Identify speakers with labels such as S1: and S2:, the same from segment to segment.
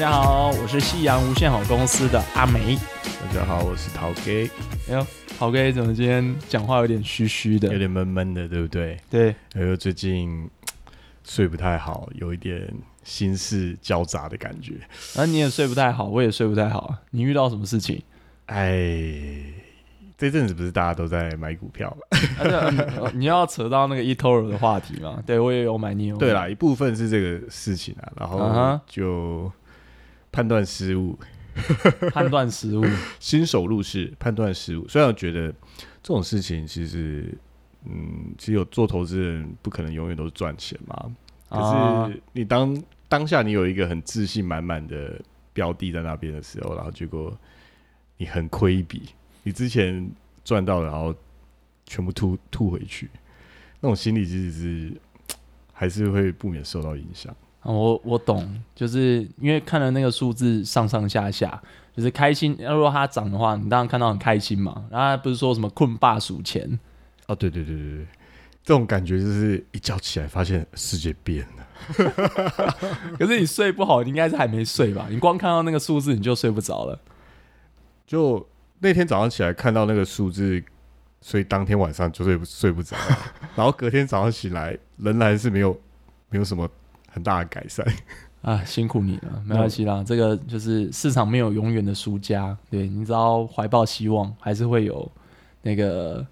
S1: 大家好，我是夕阳无限好公司的阿梅。
S2: 大家好，我是陶 Gay，
S1: 哎呦，陶哥怎么今天讲话有点虚虚的？
S2: 有点闷闷的，对不对？
S1: 对，
S2: 还有最近睡不太好，有一点心事交杂的感觉。
S1: 然后你也睡不太好，我也睡不太好。你遇到什么事情？
S2: 哎，这阵子不是大家都在买股票吗？
S1: 啊对嗯你要扯到那个 eToro 的话题嘛？对我也有买，你有买
S2: 对啦，一部分是这个事情啊，然
S1: 嗯
S2: 后
S1: 哼
S2: 就判断失误，
S1: 判断失误。
S2: 新手入市判断失误。虽然我觉得这种事情其实，嗯，其实有做投资人不可能永远都是赚钱嘛。可
S1: 啊
S2: 是你当当下你有一个很自信满满的标的在那边的时候，然后结果你很亏一笔，你之前赚到了，然后全部吐吐回去，那种心理其实是还是会不免受到影响。
S1: 啊我我懂，就是因为看了那个数字上上下下，就是开心。如果它涨的话，你当然看到很开心嘛。然后它不是说什么困霸数钱，
S2: 哦，对对对对对，这种感觉就是一觉起来发现世界变了。
S1: 可是你睡不好，你应该是还没睡吧？你光看到那个数字你就睡不着了。
S2: 就那天早上起来看到那个数字，所以当天晚上就睡不睡不着，然后隔天早上起来仍然是没有没有什么很大的改善。
S1: 啊，辛苦你了，没关系啦。这个就是市场没有永远的输家，对你只要怀抱希望，还是会有那个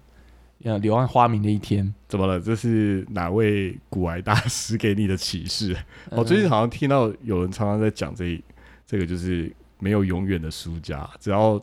S1: 呃柳暗花明的一天。
S2: 怎么了？这是哪位古癌大师给你的启示？
S1: 嗯
S2: 我最近好像听到有人常常在讲这这个，就是没有永远的输家，只要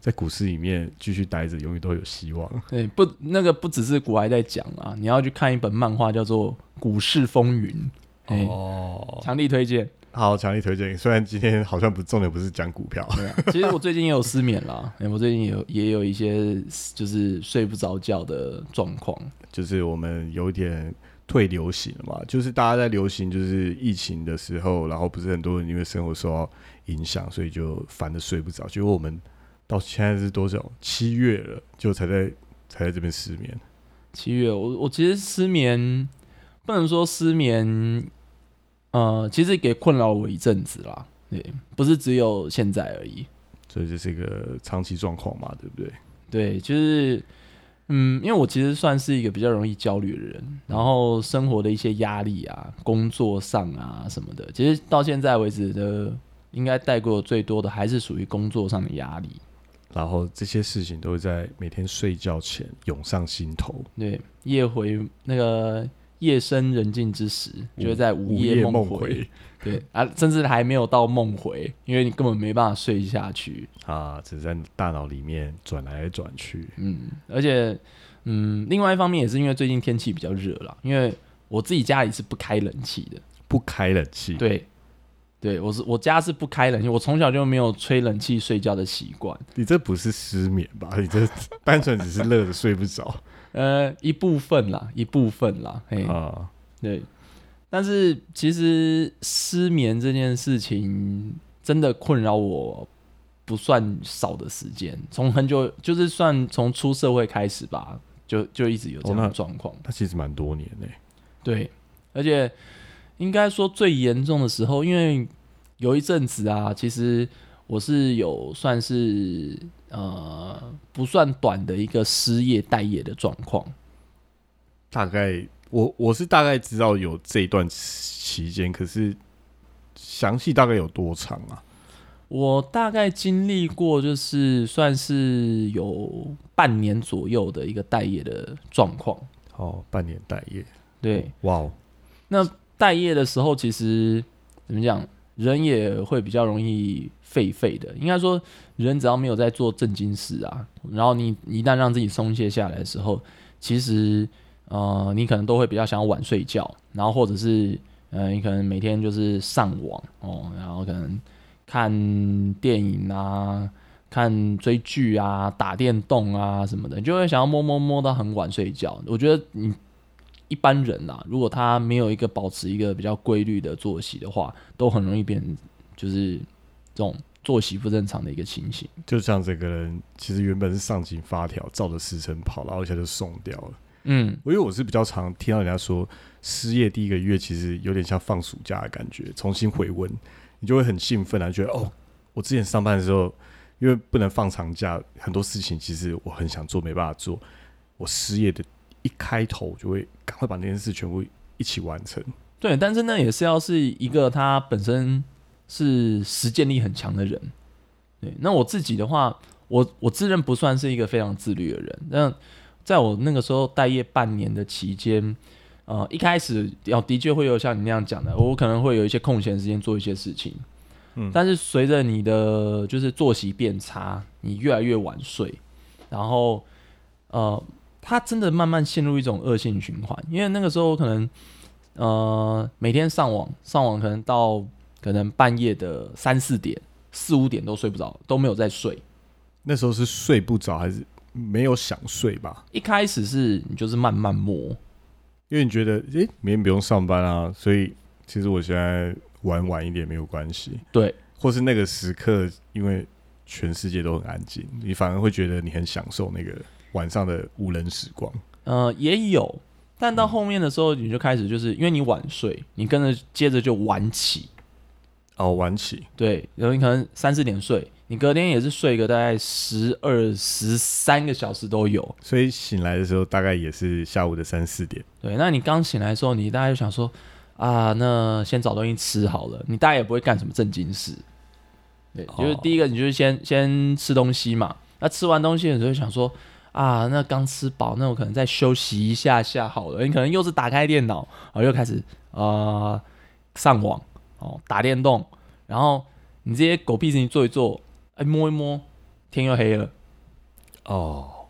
S2: 在股市里面继续待着，永远都有希望。
S1: 对不那个不只是古癌在讲啊，你要去看一本漫画叫做《股市风云》，哎、
S2: 哦，
S1: 强力推荐。
S2: 好，强力推荐。虽然今天好像不重点不是讲股票，
S1: 对啊，其实我最近也有失眠啦，哎我最近也有也有一些就是睡不着觉的状况。
S2: 就是我们有点退流行了嘛，就是大家在流行就是疫情的时候，然后不是很多人因为生活受到影响，所以就烦的睡不着。结果我们到现在是多少？七月了，就才在才在这边失眠。
S1: 七月，我我其实失眠，不能说失眠，呃，其实也困扰我一阵子啦。对，不是只有现在而已。
S2: 所以这是一个长期状况嘛，对不对？
S1: 对，就是，嗯，因为我其实算是一个比较容易焦虑的人，然后生活的一些压力啊，工作上啊什么的，其实到现在为止的，应该带过最多的还是属于工作上的压力。
S2: 然后这些事情都会在每天睡觉前涌上心头，
S1: 对，夜回那个夜深人静之时，就会在午夜梦回。对啊，甚至还没有到梦回，因为你根本没办法睡下去。
S2: 啊，只是在大脑里面转来转去。
S1: 嗯，而且，嗯，另外一方面也是因为最近天气比较热了，因为我自己家里是不开冷气的。
S2: 不开冷气，
S1: 对，对我是我家是不开冷气，我从小就没有吹冷气睡觉的习惯。
S2: 你这不是失眠吧？你这单纯只是热的睡不着
S1: 呃，一部分啦，一部分啦，嘿，
S2: 啊。
S1: 对。但是其实失眠这件事情真的困扰我不算少的时间，从很久就是算从出社会开始吧，就就一直有这样的状况。
S2: 那其实蛮多年呢、
S1: 对，而且应该说最严重的时候，因为有一阵子啊，其实我是有算是呃不算短的一个失业待业的状况。
S2: 大概我我是大概知道有这一段期间，可是详细大概有多长啊？
S1: 我大概经历过，就是算是有半年左右的一个待业的状况。
S2: 哦，半年待业，
S1: 对，
S2: 哇哦，
S1: 那待业的时候，其实怎么讲，人也会比较容易废废的。应该说，人只要没有在做正经事啊，然后你一旦让自己松懈下来的时候，其实呃，你可能都会比较想要晚睡觉，然后或者是呃，你可能每天就是上网哦，然后可能看电影啊。看追剧啊、打电动啊什么的，就会想要摸摸摸到很晚睡觉。我觉得你一般人啊，如果他没有一个保持一个比较规律的作息的话，都很容易变成就是这种作息不正常的一个情形。
S2: 就像这个人其实原本是上紧发条，照着时辰跑，然后一下就送掉了。
S1: 嗯，
S2: 因为我是比较常听到人家说，失业第一个月其实有点像放暑假的感觉，重新回温，你就会很兴奋啊，觉得哦，我之前上班的时候，因为不能放长假，很多事情其实我很想做，没办法做。我失业的一开头，就会赶快把那件事全部一起完成。
S1: 对，但是那也是要是一个他本身是实践力很强的人。对，那我自己的话，我我自认不算是一个非常自律的人。那在我那个时候待业半年的期间，呃，一开始要的确会有像你那样讲的，我可能会有一些空闲时间做一些事情。
S2: 嗯
S1: 但是随着你的就是作息变差，你越来越晚睡，然后呃，他真的慢慢陷入一种恶性循环。因为那个时候可能呃每天上网，上网可能到可能半夜的三四点、四五点都睡不着，都没有在睡。
S2: 那时候是睡不着，还是没有想睡吧？
S1: 一开始是你就是慢慢磨，
S2: 因为你觉得，诶、明天不用上班啊，所以其实我现在玩晚一点没有关系。
S1: 对，
S2: 或是那个时刻，因为全世界都很安静，你反而会觉得你很享受那个晚上的无人时光。
S1: 呃，也有，但到后面的时候，你就开始就是因为你晚睡，你跟着接着就晚起，
S2: 哦，晚起，
S1: 对，然后你可能三四点睡，你隔天也是睡个大概十二、十三个小时都有。
S2: 所以醒来的时候大概也是下午的三四点。
S1: 对，那你刚醒来的时候，你大概就想说啊，那先找东西吃好了，你大概也不会干什么正经事。对，就是
S2: 哦
S1: 第一个，你就是先先吃东西嘛。那吃完东西，你就会想说啊，那刚吃饱，那我可能再休息一下下好了。你可能又是打开电脑，然后又开始呃上网哦打电动，然后你这些狗屁事情做一做，哎摸一摸，天又黑了。
S2: 哦，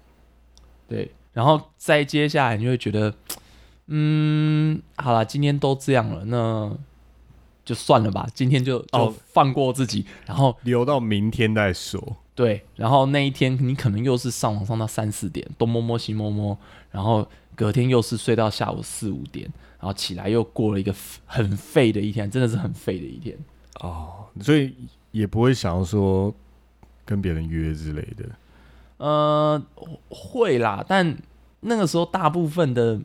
S1: 对，然后再接下来，你就会觉得，嗯，好了，今天都这样了，那就算了吧，今天就就
S2: 哦
S1: 放过自己。然后
S2: 留到明天再说。
S1: 对，然后那一天你可能又是上网上到三四点，东摸摸西摸摸，然后隔天又是睡到下午四五点，然后起来又过了一个很废的一天，真的是很废的一天。
S2: 哦，所以也不会想要说跟别人约之类的。
S1: 呃，会啦，但那个时候大部分的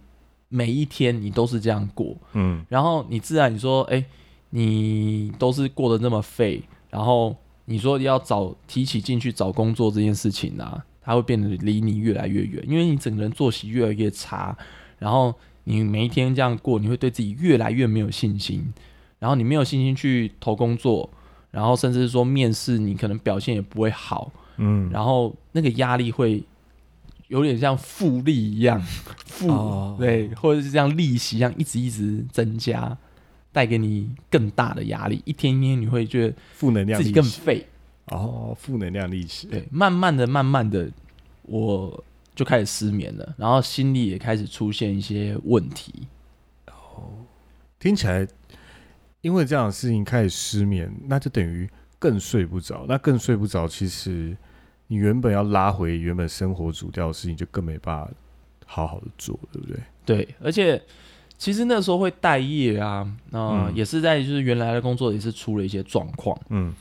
S1: 每一天你都是这样过，
S2: 嗯，
S1: 然后你自然你说，哎、你都是过得那么废，然后你说要找提起进去找工作这件事情啊，它会变得离你越来越远，因为你整个人作息越来越差，然后你每一天这样过，你会对自己越来越没有信心，然后你没有信心去投工作，然后甚至是说面试，你可能表现也不会好，
S2: 嗯，
S1: 然后那个压力会有点像复利一样，复、
S2: 哦。
S1: 对，或者是像利息一样一直一直增加，带给你更大的压力。一天一天你会觉得
S2: 负能量
S1: 自己。更废，
S2: 哦，负能量利息。
S1: 对，慢慢的、慢慢的，我就开始失眠了，然后心里也开始出现一些问题。
S2: 哦听起来，因为这样的事情开始失眠，那就等于更睡不着。那更睡不着，其实你原本要拉回原本生活主调的事情，就更没办法好好的做，对不对？
S1: 对，而且其实那时候会待业啊，那、
S2: 嗯。
S1: 也是在就是原来的工作也是出了一些状况。
S2: 嗯，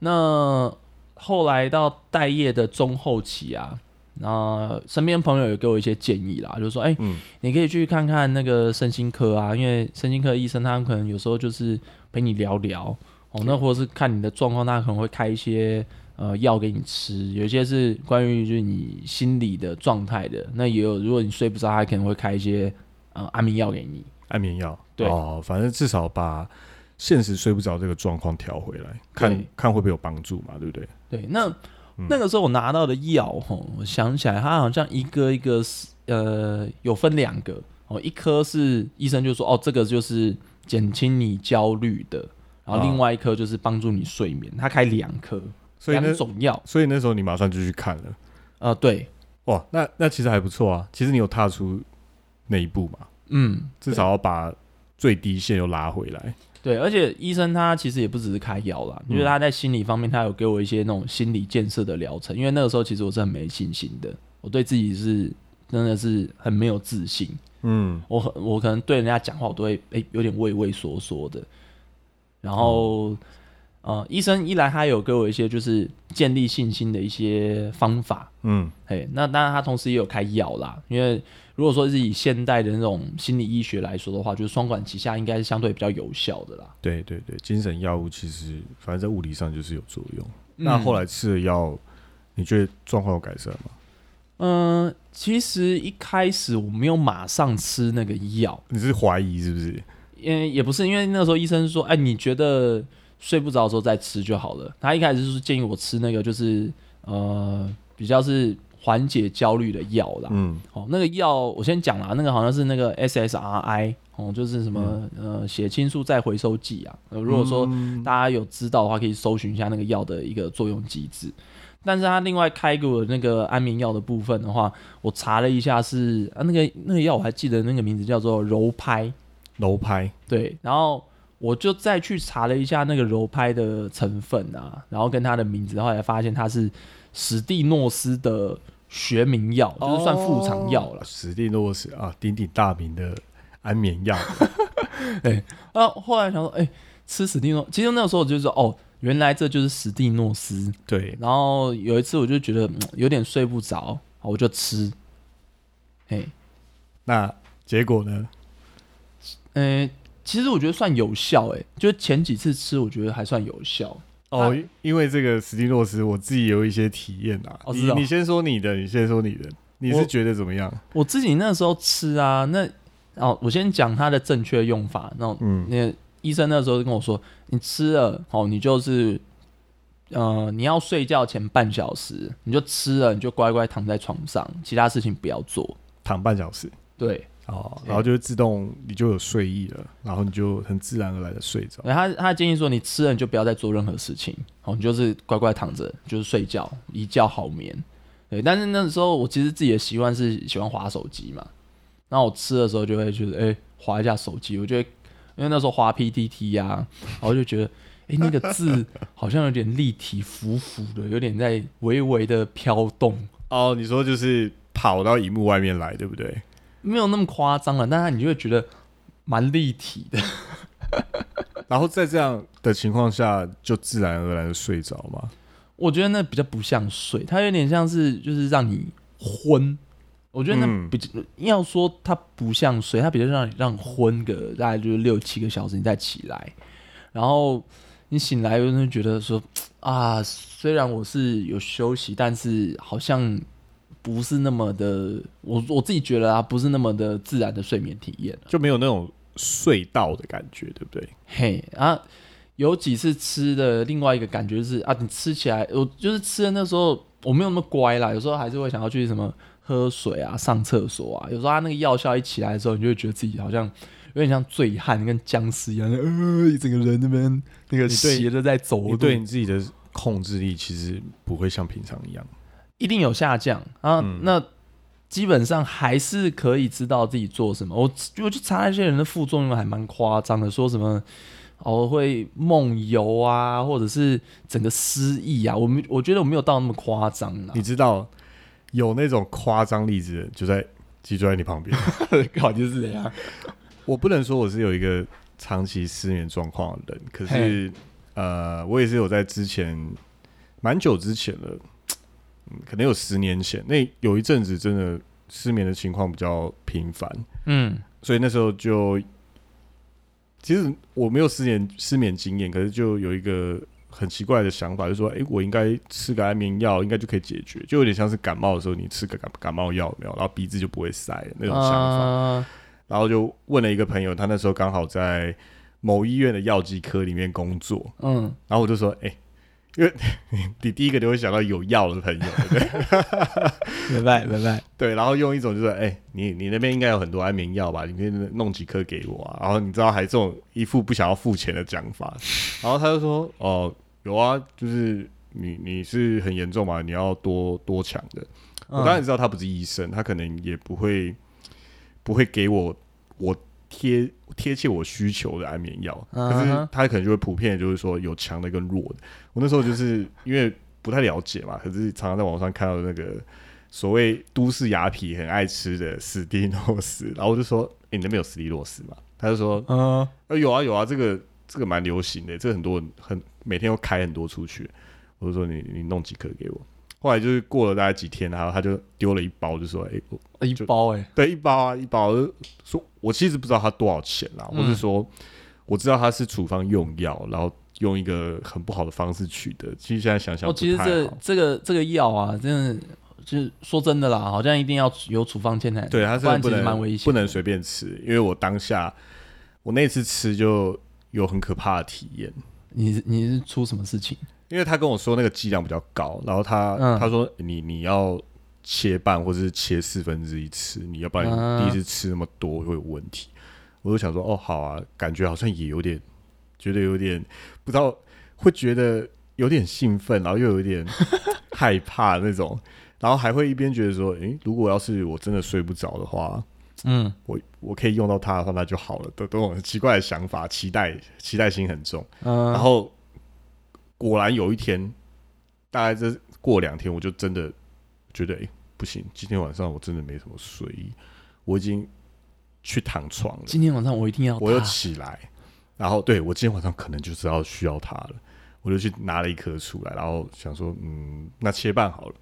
S1: 那后来到待业的中后期啊，那身边朋友也给我一些建议啦，就是说，哎、
S2: 嗯。
S1: 你可以去看看那个身心科啊，因为身心科医生他们可能有时候就是陪你聊聊哦，那或者是看你的状况，他可能会开一些呃药给你吃，有一些是关于就是你心理的状态的，那也有如果你睡不着，他可能会开一些呃安眠药给你。
S2: 安眠药。
S1: 对
S2: 哦，反正至少把现实睡不着这个状况调回来，看看会不会有帮助嘛，对不对？
S1: 对，那、
S2: 嗯
S1: 那个时候我拿到的药吼，我想起来，它好像一个一个是呃有分两个哦，一颗是医生就说哦，这个就是减轻你焦虑的，然后
S2: 啊
S1: 另外一颗就是帮助你睡眠，他开两颗，两
S2: 所以那
S1: 种药，
S2: 所以那时候你马上就去看了，
S1: 呃，对，
S2: 哇，那那其实还不错啊。其实你有踏出那一步嘛，
S1: 嗯，
S2: 至少要把最低线又拉回来。
S1: 对，而且医生他其实也不只是开药啦，
S2: 嗯
S1: 就是他在心理方面，他有给我一些那种心理建设的疗程，因为那个时候其实我是很没信心的，我对自己是真的是很没有自信。
S2: 嗯，
S1: 我很我可能对人家讲话，我都会诶、有点畏畏缩缩的。然后，呃，医生一来他有给我一些就是建立信心的一些方法，
S2: 嗯，
S1: 嘿，那当然他同时也有开药啦，因为如果说是以现代的那种心理医学来说的话，就是双管齐下应该是相对比较有效的啦。
S2: 对对对，精神药物其实反正在物理上就是有作用。那后来吃了药，你觉得状况有改善吗？
S1: 嗯、其实一开始我没有马上吃那个药，
S2: 你是怀疑是不是？
S1: 也也不是，因为那时候医生说，哎，你觉得睡不着的时候再吃就好了。他一开始就是建议我吃那个，就是呃比较是缓解焦虑的药啦。
S2: 嗯，
S1: 哦，那个药我先讲啦，那个好像是那个 SSRI 哦，就是什么、呃血清素再回收剂啊。呃如果说
S2: 嗯
S1: 大家有知道的话，可以搜寻一下那个药的一个作用机制。但是他另外开给我那个安眠药的部分的话，我查了一下是啊，那个那个药我还记得那个名字叫做柔拍，
S2: 柔拍，
S1: 对，然后我就再去查了一下那个柔拍的成分啊，然后跟它的名字，后来发现它是史蒂诺斯的学名药，就是算副厂药了。
S2: 史蒂诺斯啊，鼎鼎大名的安眠药。
S1: 哎啊，后来想说，哎、吃史蒂诺，其实那个时候我就说，哦，原来这就是史蒂诺斯。
S2: 对，
S1: 然后有一次我就觉得、嗯有点睡不着，我就吃，哎、
S2: 那结果呢？
S1: 呃，其实我觉得算有效、哎，就是前几次吃我觉得还算有效。
S2: 哦
S1: 啊，
S2: 因为这个史蒂诺斯，我自己有一些体验啊。你你先说你的，你先说你的，你是觉得怎么样？
S1: 我自己那时候吃啊，那哦，我先讲它的正确用法。那种
S2: 嗯，
S1: 那医生那时候就跟我说，你吃了哦，你就是呃，你要睡觉前半小时，你就吃了，你就乖乖躺在床上，其他事情不要做。
S2: 躺半小时
S1: 对，
S2: 哦，然后就会自动你就有睡意了，然后你就很自然而然的睡着。
S1: 他他建议说，你吃了你就不要再做任何事情，哦，你就是乖乖躺着，就是睡觉，一觉好眠。对，但是那时候我其实自己的习惯是喜欢划手机嘛，然后我吃的时候就会觉得，哎、划一下手机，我觉得因为那时候划 PTT 呀、然后就觉得，哎、那个字好像有点立体浮浮的，有点在微微的飘动，
S2: 哦，你说就是跑到荧幕外面来，对不对？
S1: 没有那么夸张了，但是你就会觉得蛮立体的。
S2: 然后在这样的情况下，就自然而然的睡着嘛。
S1: 我觉得那比较不像睡，它有点像是就是让你昏。我觉得那
S2: 嗯
S1: 比较、要说它不像睡，它比较让你让你昏个大概就是六七个小时，你再起来，然后你醒来有人觉得说啊，虽然我是有休息，但是好像不是那么的，我我自己觉得啊，不是那么的自然的睡眠体验。
S2: 就没有那种隧道的感觉，对不对？
S1: 嘿啊，有几次吃的另外一个感觉是啊，你吃起来，我就是吃的那时候我没有那么乖啦，有时候还是会想要去什么喝水啊、上厕所啊。有时候他那个药效一起来的时候，你就会觉得自己好像有点像醉汉，跟僵尸一样，呃，一整个人那边那个
S2: 你
S1: 斜着在走
S2: 对你自己的控制力其实不会像平常一样。
S1: 一定有下降啊。
S2: 嗯
S1: 那基本上还是可以知道自己做什么。我我去查那些人的副作用还蛮夸张的，说什么哦会梦游啊，或者是整个失忆啊。我们我觉得我没有到那么夸张啦
S2: 你。知道有那种夸张例子，就在就坐在你旁边。
S1: 搞就是这样。
S2: 我不能说我是有一个长期失眠状况的人，可是呃，我也是有在之前蛮久之前了，嗯，可能有十年前，那有一阵子真的失眠的情况比较频繁，
S1: 嗯。
S2: 所以那时候就其实我没有失眠失眠经验，可是就有一个很奇怪的想法，就是说，哎，我应该吃个安眠药，应该就可以解决，就有点像是感冒的时候，你吃个感感冒药没有，然后鼻子就不会塞那种想法。
S1: 啊。
S2: 然后就问了一个朋友，他那时候刚好在某医院的药剂科里面工作，
S1: 嗯，
S2: 然后我就说，哎、因为 你第一个就会想到有药的朋友，对不对？
S1: 明 白明白。
S2: 对，然后用一种就是，哎、你你那边应该有很多安眠药吧？你可以弄几颗给我啊。然后你知道还这种一副不想要付钱的讲法，然后他就说，哦、有啊，就是你你是很严重嘛，你要多多抢的。我当然知道他不是医生，他可能也不会不会给我我贴贴切我需求的安眠药，
S1: 嗯
S2: 可是
S1: 哼
S2: 他可能就会普遍就是说有强的跟弱的。我那时候就是因为不太了解嘛，可是常常在网上看到那个所谓都市雅痞很爱吃的史蒂诺斯，然后我就说：“诶，你那边有史蒂诺斯吗？”他就说
S1: 嗯：“
S2: 呃，有啊有啊，这个这个蛮流行的，这个很多人很每天都开很多出去。”我就说你：“你弄几颗给我。”后来就是过了大概几天，然后他就丢了一包，就说：“哎、我
S1: 一包哎、
S2: 对，一包啊，一包。”说我其实不知道他多少钱啦，
S1: 嗯
S2: 或是说我知道他是处方用药，然后用一个很不好的方式取得。其实现在想想
S1: 哦，其实这这个这个药啊，真的就是说真的啦，好像一定要有处方签才能
S2: 对，
S1: 它
S2: 是不能
S1: 蛮危险，
S2: 不能随便吃，因为我当下我那次吃就有很可怕的体验。
S1: 你你是出什么事情？
S2: 因为他跟我说那个剂量比较高，然后他、
S1: 嗯
S2: 他说你你要切半或者是切四分之一吃，你要不然第一次吃那么多会有问题。我就想说哦好啊，感觉好像也有点觉得有点不知道，会觉得有点兴奋，然后又有点害怕那种，然后还会一边觉得说，诶、如果要是我真的睡不着的话，
S1: 嗯，
S2: 我我可以用到它的话，那就好了。都都有很奇怪的想法，期待期待心很重。
S1: 嗯，
S2: 然后果然有一天，大概这过两天，我就真的觉得，哎、不行，今天晚上我真的没什么睡意，我已经去躺床了，
S1: 今天晚上我一定要
S2: 我又起来，然后对我今天晚上可能就是要需要它了，我就去拿了一颗出来，然后想说，嗯，那切半好了。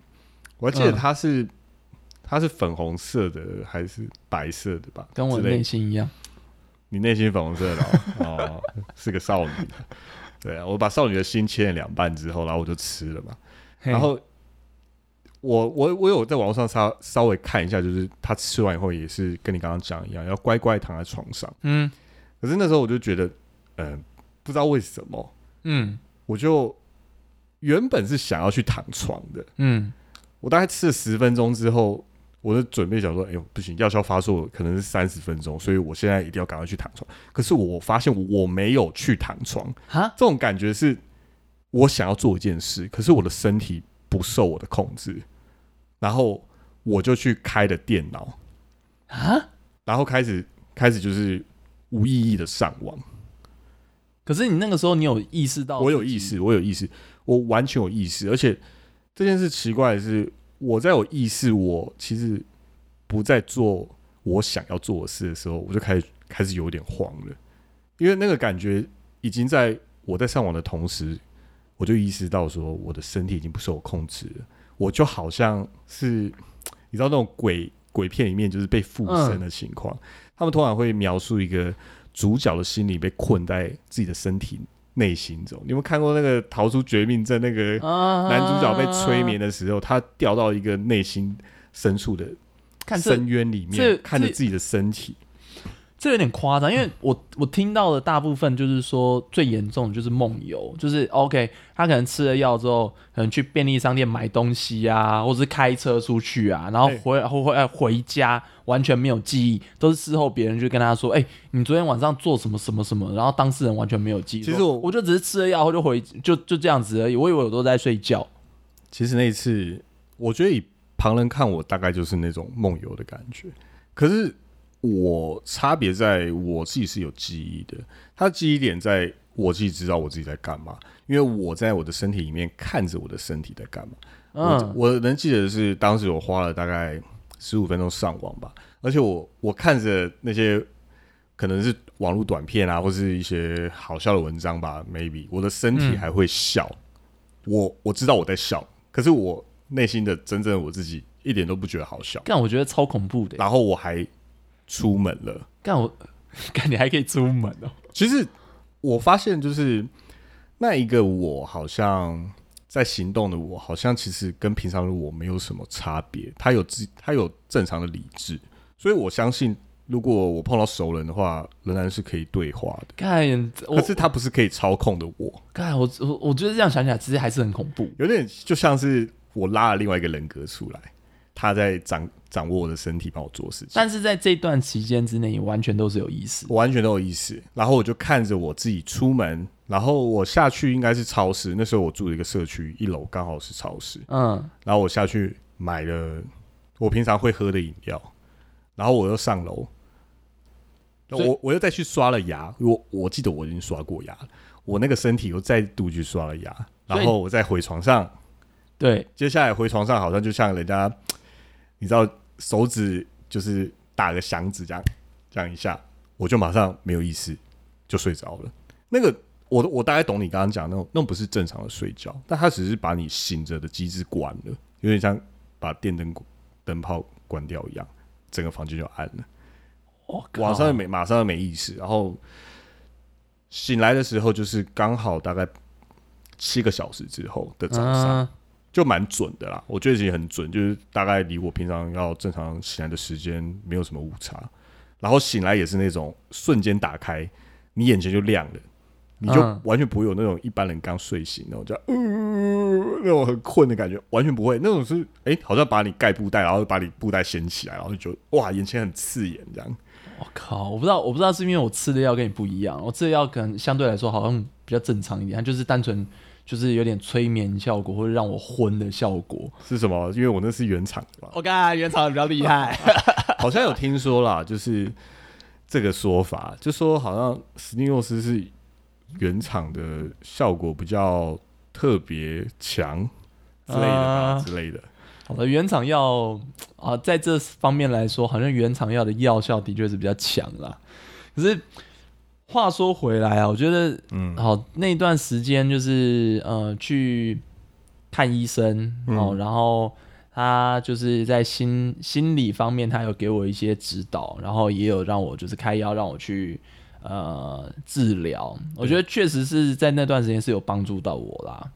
S2: 我还记得
S1: 嗯
S2: 它是、它是粉红色的还是白色的吧？
S1: 跟我内心一样，
S2: 你内心粉红色的哦，哦是个少女。对啊，我把少女的心切了两半之后，然后我就吃了嘛。然后我我我有在网络上稍稍微看一下，就是他吃完以后也是跟你刚刚讲一样，要乖乖躺在床上。
S1: 嗯
S2: 可是那时候我就觉得，嗯、不知道为什么，
S1: 嗯
S2: 我就原本是想要去躺床的。
S1: 嗯，
S2: 我大概吃了十分钟之后，我就准备想说，哎呦不行，药效发作可能是三十分钟，所以我现在一定要赶快去躺床。可是我发现我没有去躺床，
S1: 哈，
S2: 这种感觉是我想要做一件事，可是我的身体不受我的控制，然后我就去开了电脑，
S1: 啊，
S2: 然后开始开始就是无意义的上网。
S1: 可是你那个时候你有意识到，
S2: 我有意，识，我有意识，我完全有意识，而且这件事奇怪的是，我在我意识我其实不再做我想要做的事的时候，我就开始开始有点慌了，因为那个感觉已经在我在上网的同时，我就意识到说我的身体已经不受我控制了，我就好像是你知道那种鬼鬼片里面就是被附身的情况，他们通常会描述一个主角的心理被困在自己的身体内心中。你有没有看过那个《逃出绝命镇》那个
S1: 啊，
S2: 男主角被催眠的时候，他掉到一个内心深处的深渊里面，看着自己的身体。
S1: 这有点夸张，因为我我听到的大部分就是说最严重的就是梦游，就是 OK，他可能吃了药之后，可能去便利商店买东西啊，或者是开车出去啊，然后
S2: 对
S1: 回回回回家完全没有记忆，都是事后别人就跟他说，哎、你昨天晚上做什么什么什么，然后当事人完全没有记忆。
S2: 其实我
S1: 我就只是吃了药后就回就就这样子而已，我以为我都在睡觉。
S2: 其实那一次，我觉得以旁人看我，大概就是那种梦游的感觉。可是我差别在我自己是有记忆的，他记忆点在我自己知道我自己在干嘛，因为我在我的身体里面看着我的身体在干嘛。我
S1: 嗯，
S2: 我能记得的是，当时我花了大概十五分钟上网吧，而且我我看着那些可能是网络短片啊，或是一些好笑的文章吧，maybe 我的身体
S1: 嗯
S2: 还会笑，我我知道我在笑，可是我内心的真正的我自己一点都不觉得好笑，
S1: 但我觉得超恐怖的。
S2: 然后我还出门了。
S1: 干我 干你还可以出门哦。
S2: 其实我发现，就是那一个我好像在行动的我，好像其实跟平常的我没有什么差别。他有自他有正常的理智，所以我相信，如果我碰到熟人的话，仍然是可以对话的。
S1: 干
S2: 可是他不是可以操控的我，
S1: 干我我我觉得这样想起来，其实还是很恐怖。
S2: 有点就像是我拉了另外一个人格出来，他在掌掌握我的身体，帮我做事情。
S1: 但是在这段期间之内，你完全都是有意识。
S2: 我完全都有意识，然后我就看着我自己出门，然后我下去应该是超市，那时候我住的一个社区，一楼刚好是超市，
S1: 嗯，
S2: 然后我下去买了我平常会喝的饮料，然后我又上楼，我我又再去刷了牙，我我记得我已经刷过牙了，我那个身体又再度去刷了牙，然后我再回床上，
S1: 对，
S2: 接下来回床上好像就像人家，你知道手指就是打个响指这样，这样一下，我就马上没有意识就睡着了。那个我我大概懂你刚刚讲那种，那种不是正常的睡觉，但它只是把你醒着的机制关了，有点像把电灯灯泡关掉一样，整个房间就暗了。
S1: 我
S2: 晚上没马上没意识，然后醒来的时候就是刚好大概七个小时之后的早上，
S1: 嗯
S2: 就蛮准的啦。我觉得其实很准，就是大概离我平常要正常醒来的时间没有什么误差。然后醒来也是那种瞬间打开，你眼前就亮了，你就
S1: 嗯
S2: 完全不会有那种一般人刚睡醒那种叫呃那种很困的感觉，完全不会。那种是哎、好像把你盖布袋，然后把你布袋掀起来，然后就觉得哇，眼前很刺眼这样。
S1: 我靠，我不知道，我不知道是因为我吃的药跟你不一样，我吃的药可能相对来说好像比较正常一点，它就是单纯就是有点催眠效果或者让我昏的效果。
S2: 是什么？因为我那是原厂的嘛，
S1: 我看原厂比较厉害，
S2: 好像有听说啦，就是这个说法，就说好像史蒂诺斯是原厂的效果比较特别强之类的吧、
S1: 啊
S2: 之类的。
S1: 好的，原厂药啊，在这方面来说，好像原厂药的药效的确是比较强啦。可是话说回来啊，我觉得
S2: 嗯，
S1: 好那段时间就是呃去看医生哦，
S2: 嗯
S1: 然后他就是在心心理方面，他有给我一些指导，然后也有让我就是开药让我去呃治疗。我觉得确实是在那段时间是有帮助到我啦。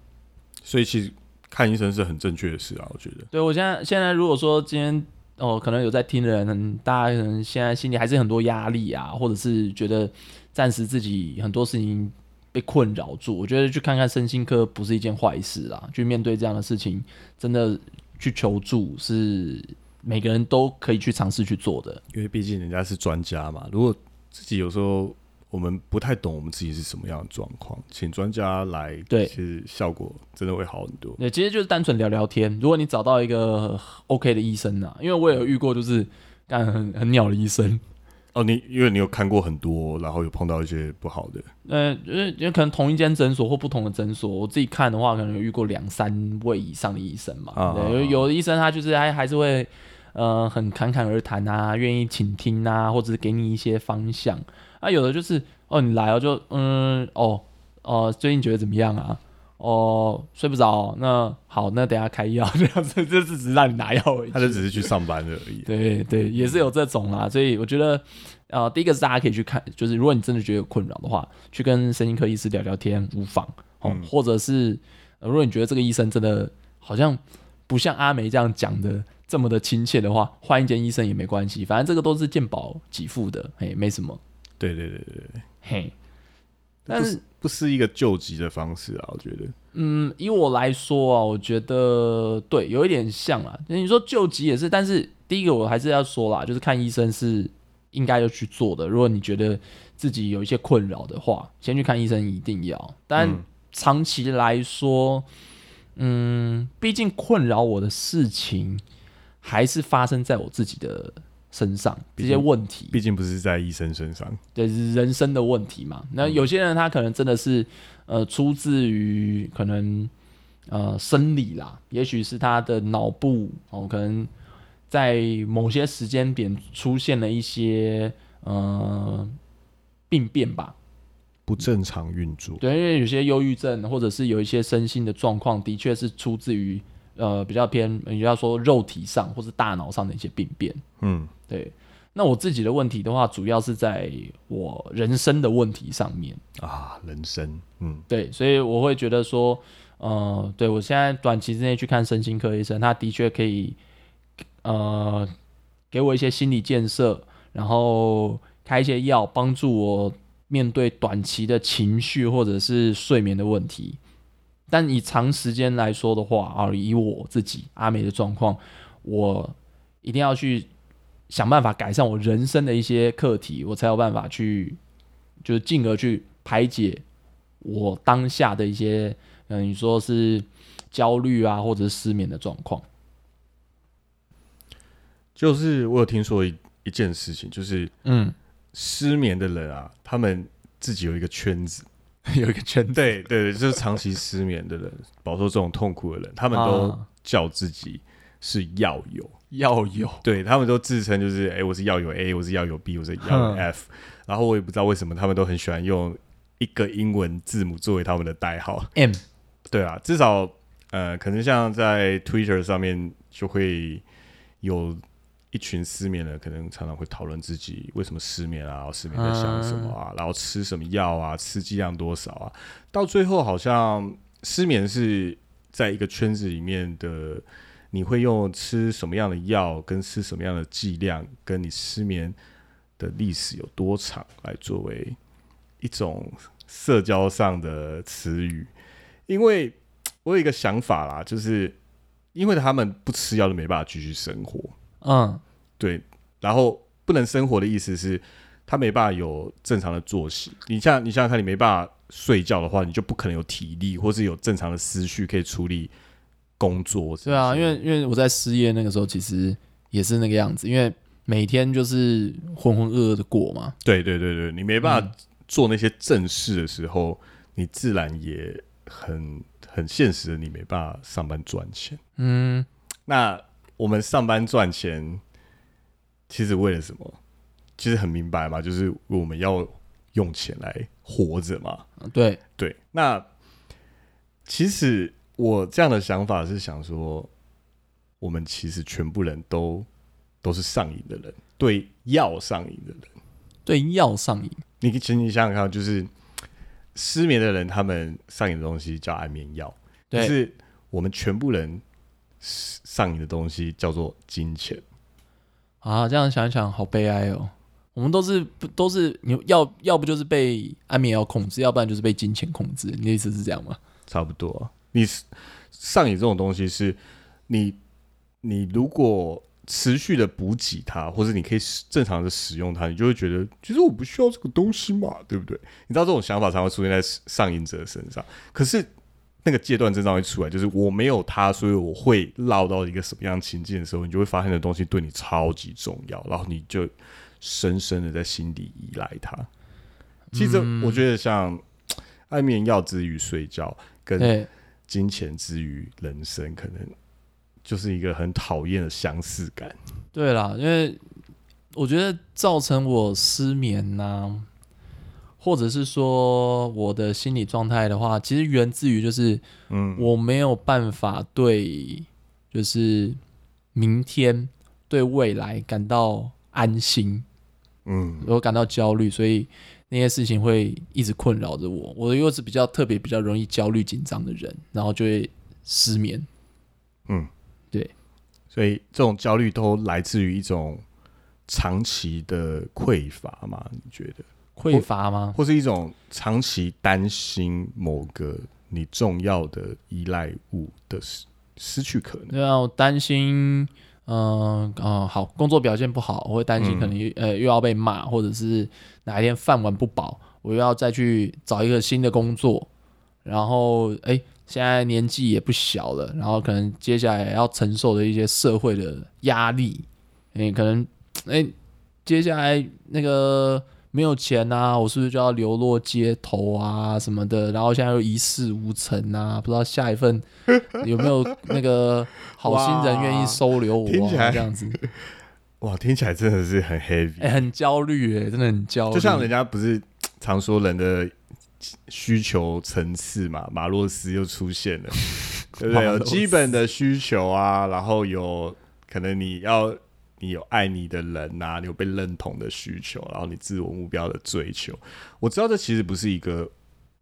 S2: 所以其实看医生是很正确的事啊，我觉得。
S1: 对我现在现在如果说今天哦，可能有在听的人，嗯大家可能现在心里还是很多压力啊，或者是觉得暂时自己很多事情被困扰住，我觉得去看看身心科不是一件坏事啊。去面对这样的事情，真的去求助是每个人都可以去尝试去做的。
S2: 因为毕竟人家是专家嘛，如果自己有时候我们不太懂我们自己是什么样的状况，请专家来，
S1: 对
S2: 其实效果真的会好很多。
S1: 对，其实就是单纯聊聊天。如果你找到一个 OK 的医生啊，因为我也有遇过就是干很很鸟的医生，
S2: 哦，你因为你有看过很多，然后有碰到一些不好的，
S1: 呃，因为可能同一间诊所或不同的诊所，我自己看的话，可能有遇过两三位以上的医生嘛。对，
S2: 啊
S1: 有有的医生他就是还还是会呃很侃侃而谈啊，愿意倾听啊，或者是给你一些方向。啊，有的就是哦，你来哦就嗯哦哦，最近觉得怎么样啊？哦，睡不着，那好，那等下开药 这样子，就是只是让你拿药而已。
S2: 他就只是去上班的而已。
S1: 对对，也是有这种啦，所以我觉得，呃，第一个是大家可以去看，就是如果你真的觉得有困扰的话，去跟神经科医师聊聊天无妨哦，
S2: 嗯
S1: 或者是、呃如果你觉得这个医生真的好像不像阿梅这样讲的这么的亲切的话，换一间医生也没关系，反正这个都是健保给付的，嘿，没什么，
S2: 对对对对对，
S1: 嘿。但是
S2: 不是一个救急的方式啊，我觉得。
S1: 嗯，以我来说啊，我觉得对，有一点像啦。你说救急也是，但是第一个我还是要说啦，就是看医生是应该要去做的。如果你觉得自己有一些困扰的话，先去看医生一定要。但
S2: 嗯
S1: 长期来说，嗯，毕竟困扰我的事情还是发生在我自己的身上，这些问题。
S2: 毕竟不是在医生身上。
S1: 对人生的问题嘛。那有些人他可能真的是呃出自于可能呃生理啦，也许是他的脑部哦，可能在某些时间点出现了一些呃病变吧。
S2: 不正常运作，
S1: 对，因为有些忧郁症或者是有一些身心的状况，的确是出自于呃比较偏，你要说肉体上或是大脑上的一些病变。
S2: 嗯，
S1: 对，那我自己的问题的话，主要是在我人生的问题上面。
S2: 啊，人生，嗯，
S1: 对，所以我会觉得说，呃，对我现在短期之内去看身心科医生，他的确可以，呃，给我一些心理建设，然后开一些药，帮助我面对短期的情绪或者是睡眠的问题。但以长时间来说的话，啊，以我自己阿美的状况，我一定要去想办法改善我人生的一些课题，我才有办法去，就是进而去排解我当下的一些，嗯、你说是焦虑啊，或者是失眠的状况。
S2: 就是我有听说一一件事情，就是
S1: 嗯，
S2: 失眠的人啊，他们自己有一个圈子，
S1: 有一个圈子，
S2: 对对，就是长期失眠的人，饱受这种痛苦的人，他们都
S1: 啊。
S2: 叫自己是药友，
S1: 要有，
S2: 对他们都自称就是，哎、我是药友 A，我是药友 B，我是药友
S1: 哼。
S2: F，然后我也不知道为什么他们都很喜欢用一个英文字母作为他们的代号。
S1: M
S2: 对啊，至少呃，可能像在 Twitter 上面就会有一群失眠的，可能常常会讨论自己为什么失眠啊，失眠在想什么啊，然后吃什么药啊，吃剂量多少啊，到最后好像失眠是在一个圈子里面的，你会用吃什么样的药，跟吃什么样的剂量，跟你失眠的历史有多长来作为一种社交上的词语。因为我有一个想法啦，就是因为他们不吃药就没办法继续生活，
S1: 嗯
S2: 对，然后不能生活的意思是，他没办法有正常的作息。你像你想想看，你没办法睡觉的话，你就不可能有体力，或是有正常的思绪可以处理工作。
S1: 对啊，因为因为我在失业那个时候，其实也是那个样子，因为每天就是浑浑噩噩的过嘛。
S2: 对对对对，你没办法做那些正事的时候，你自然也很很现实的，你没办法上班赚钱。
S1: 嗯，
S2: 那我们上班赚钱，其实为了什么？其实很明白嘛，就是我们要用钱来活着嘛。
S1: 对，
S2: 对，那其实我这样的想法是想说，我们其实全部人都都是上瘾的人，对药上瘾的人。
S1: 对药上瘾。
S2: 你请你想想看，就是失眠的人，他们上瘾的东西叫安眠药，可
S1: 对，
S2: 是我们全部人上瘾的东西叫做金钱。
S1: 啊，这样想一想，好悲哀哦。我们都是不都是你要要不就是被安眠药控制，要不然就是被金钱控制。你的意思是这样吗？
S2: 差不多啊。你上瘾这种东西是，你你如果持续的补给它，或者你可以使正常的使用它，你就会觉得，其实我不需要这个东西嘛，对不对？你知道这种想法才会出现在上瘾者身上。可是那个阶段症状会出来，就是我没有它，所以我会落到一个什么样情境的时候，你就会发现的东西对你超级重要，然后你就深深的在心底依赖它。其实我觉得像安眠药之于睡觉，跟，金钱之于人生，可能就是一个很讨厌的相似感。
S1: 对啦，因为我觉得造成我失眠呐、或者是说我的心理状态的话，其实源自于就是
S2: 嗯，
S1: 我没有办法对就是明天对未来感到安心，
S2: 嗯
S1: 我感到焦虑，所以那些事情会一直困扰着我。我又是比较特别、比较容易焦虑、紧张的人，然后就会失眠。
S2: 嗯，
S1: 对，
S2: 所以这种焦虑都来自于一种长期的匮乏嘛？你觉得，
S1: 匮乏吗？
S2: 或是一种长期担心某个你重要的依赖物的失失去可能？
S1: 对啊，我担心，嗯、呃、好，工作表现不好，我会担心
S2: 嗯
S1: 可能又、呃又要被骂，或者是哪一天饭碗不保，我又要再去找一个新的工作，然后哎、现在年纪也不小了，然后可能接下来要承受的一些社会的压力，哎、可能哎、接下来那个。没有钱啊，我是不是就要流落街头啊什么的？然后现在又一事无成啊，不知道下一份 有没有那个好心人愿意收留我、啊？
S2: 听起来
S1: 这样子，
S2: 哇，听起来真的是很 heavy，、
S1: 哎、很焦虑哎，真的很焦虑。
S2: 就像人家不是常说人的需求层次嘛，马洛斯又出现了，对不对？有基本的需求啊，然后有可能你要你有爱你的人呐、你有被认同的需求，然后你自我目标的追求。我知道这其实不是一个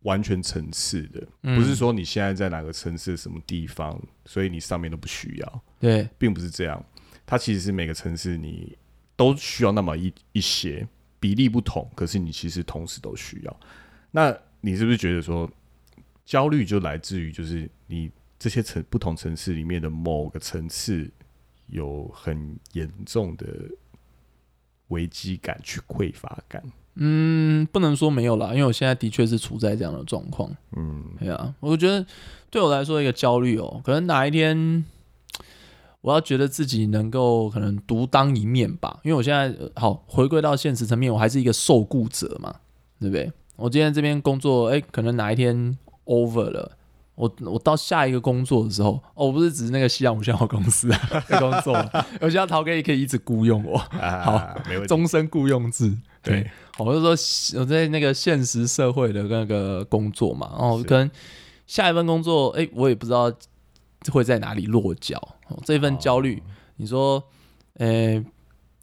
S2: 完全层次的，
S1: 嗯
S2: 不是说你现在在哪个城市什么地方，所以你上面都不需要。
S1: 对，
S2: 并不是这样，它其实是每个城市你都需要那么一一些比例不同，可是你其实同时都需要。那你是不是觉得说焦虑就来自于就是你这些城不同城市里面的某个层次有很严重的危机感、去匮乏感？
S1: 嗯，不能说没有啦，因为我现在的确是处在这样的状况。
S2: 嗯
S1: 对啊，我觉得对我来说一个焦虑哦，可能哪一天 我要觉得自己能够可能独当一面吧，因为我现在呃好回归到现实层面，我还是一个受雇者嘛，对不对？我今天这边工作，哎，可能哪一天 over 了，我我到下一个工作的时候，哦，我不是指那个西洋无线好公司啊的工作，我希望陶哥也可以一直雇佣我，
S2: 啊
S1: 好，
S2: 没问题。
S1: 终身雇佣制。
S2: 对
S1: 对，我就说我在那个现实社会的那个工作嘛，然后
S2: 是
S1: 可能下一份工作，哎、我也不知道会在哪里落脚。哦、这份焦虑，你说，呃，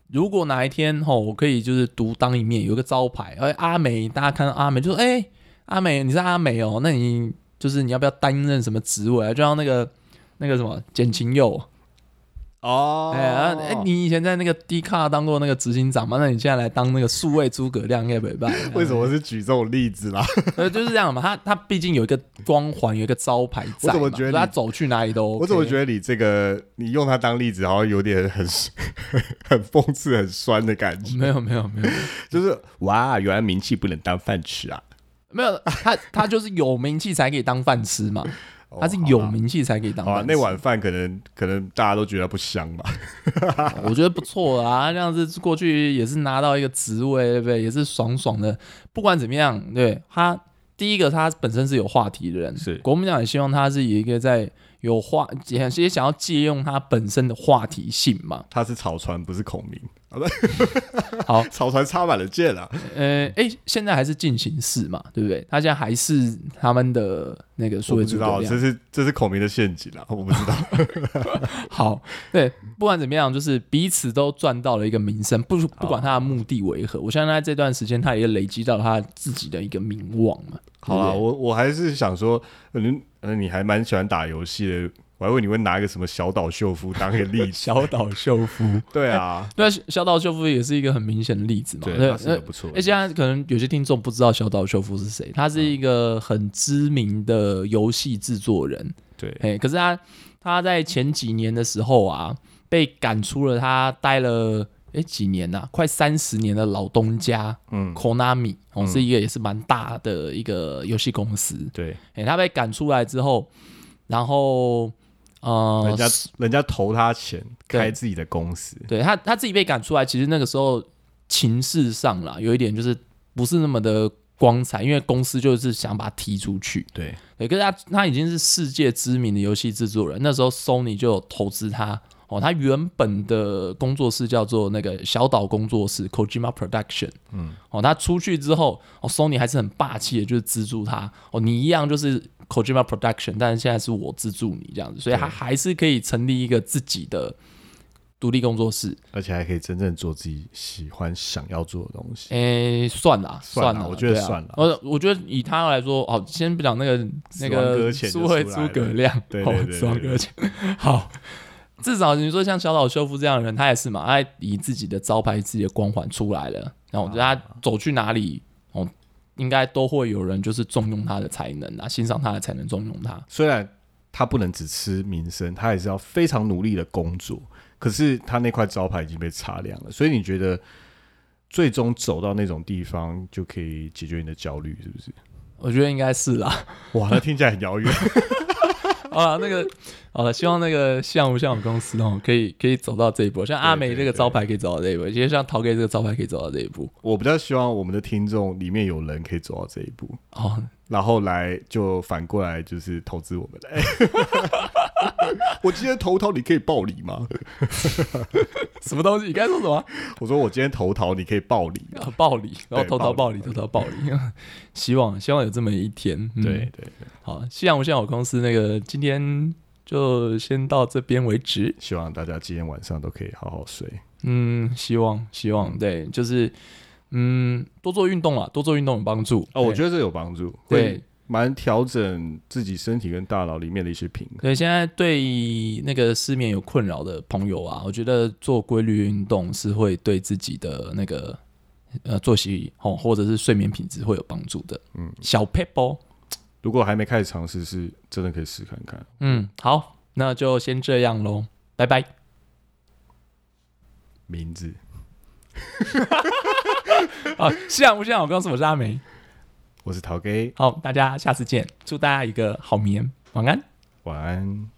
S1: 如果哪一天吼、我可以就是独当一面，有一个招牌，哎、阿美，大家看到阿美就说，哎、阿美，你是阿美哦，那你就是你要不要担任什么职位啊？就像那个那个什么简晴佑，
S2: 哦，
S1: 哎、啊哎，你以前在那个 D 卡当过那个执行长嘛？那你现在来当那个数位诸葛亮，应该不办？
S2: 为什么是举这种例子啦？
S1: 呃，就是这样嘛。他他毕竟有一个光环，有一个招牌
S2: 我怎么觉得
S1: 他走去哪里都、OK。
S2: 我怎么觉得你这个你用他当例子，好像有点很 很讽刺、很酸的感觉。
S1: 没有没有没有
S2: 就是哇，原来名气不能当饭吃啊！
S1: 没有，他他就是有名气才可以当饭吃嘛，
S2: 哦
S1: 他是有名气才可以当饭吃。
S2: 那碗饭可能可能大家都觉得不香吧？
S1: 我觉得不错啊，这样子过去也是拿到一个职位，对不对？也是爽爽的。不管怎么样，对他第一个他本身是有话题的人，
S2: 是
S1: 国民党也希望他是一个在有话也也想要借用他本身的话题性嘛。
S2: 他是草船，不是孔明
S1: 好，
S2: 草船插满了箭啊！
S1: 呃，哎，现在还是进行式嘛，对不对？他现在还是他们的那个数
S2: 我不知道，
S1: 位诸葛亮
S2: 这。是这是孔明的陷阱啊！我不知道。
S1: 好，对，不管怎么样，就是彼此都赚到了一个名声，不不管他的目的为何，我相信他这段时间他也累积到他自己的一个名望嘛。
S2: 好啊，我我还是想说，嗯呃，你还蛮喜欢打游戏的，我还以为你会拿一个什么小岛秀夫当一个例子。
S1: 小岛秀夫，
S2: 对啊，
S1: 对啊，小岛秀夫也是一个很明显的例子嘛。
S2: 对，
S1: 对
S2: 他，是个不错的。
S1: 而且现在可能有些听众不知道小岛秀夫是谁，他是一个很知名的游戏制作人。
S2: 对，
S1: 哎，可是他他在前几年的时候啊，被赶出了他待了哎几年呐、快三十年的老东家
S2: 嗯
S1: ，Konami 哦，
S2: 嗯
S1: 是一个也是蛮大的一个游戏公司。
S2: 对，
S1: 哎，他被赶出来之后，然后呃，
S2: 人家人家投他钱开自己的公司，
S1: 对他他自己被赶出来，其实那个时候情势上啦，有一点就是不是那么的光彩，因为公司就是想把他踢出去。
S2: 对，
S1: 对，可是他他已经是世界知名的游戏制作人，那时候 Sony 就有投资他。哦，他原本的工作室叫做那个小岛工作室 （Kojima Production）。
S2: 嗯，
S1: 哦，他出去之后，哦，Sony 还是很霸气的，就是资助他。哦，你一样就是 Kojima Production，但是现在是我资助你这样子，所以他还是可以成立一个自己的独立工作室。
S2: 而且还可以真正做自己喜欢想要做的东西。
S1: 诶、算了，
S2: 算了我觉得
S1: 对啊。
S2: 算了
S1: 我我觉得以他来说，哦，先不讲那个那
S2: 死亡搁
S1: 个
S2: 浅就
S1: 苏慧诸
S2: 出来了。
S1: 葛亮，哦
S2: 对对对对
S1: 死亡搁浅。好，至少你说像小岛秀夫这样的人，他也是嘛，他以自己的招牌、自己的光环出来了，然后我觉得他走去哪里，哦，应该都会有人就是重用他的才能啊，欣赏他的才能，重用他。
S2: 虽然他不能只吃名声，他也是要非常努力的工作。可是他那块招牌已经被擦亮了，所以你觉得最终走到那种地方就可以解决你的焦虑，是不是？
S1: 我觉得应该是啦。
S2: 哇，那听起来很遥远。
S1: 啊，那个，好了，希望那个像不像公司哦，可以可以走到这一步，像阿美
S2: 对
S1: 这个招牌可以走到这一步，其实像陶 K 这个招牌可以走到这一步。
S2: 我比较希望我们的听众里面有人可以走到这一步，
S1: 哦，
S2: 然后来就反过来就是投资我们的。我今天投桃，你可以报理吗？
S1: 什么东西？你刚才说什么？
S2: 我说我今天投桃，你可以报理吗？
S1: 啊，暴力，然后
S2: 对
S1: 偷偷暴力，
S2: 暴力
S1: 偷偷暴力。希望希望有这么一天。嗯、
S2: 对，对对，
S1: 好，夕阳无限好公司那个今天就先到这边为止。
S2: 希望大家今天晚上都可以好好睡。
S1: 嗯，希望希望对，就是嗯，多做运动啊，多做运动有帮助。
S2: 哦，我觉得这有帮助，
S1: 对
S2: 会蛮调整自己身体跟大脑里面的一些平衡。
S1: 对，现在对那个失眠有困扰的朋友啊，我觉得做规律运动是会对自己的那个呃作息哦，或者是睡眠品质会有帮助的。
S2: 嗯，
S1: 小 pebble，
S2: 如果还没开始尝试，是真的可以试看看。
S1: 嗯，好，那就先这样喽，拜拜。
S2: 名字
S1: 好，夕阳无限好公司，我是阿梅。
S2: 我是陶 Gay，
S1: 好，大家下次见，祝大家一个好眠，晚安。
S2: 晚安。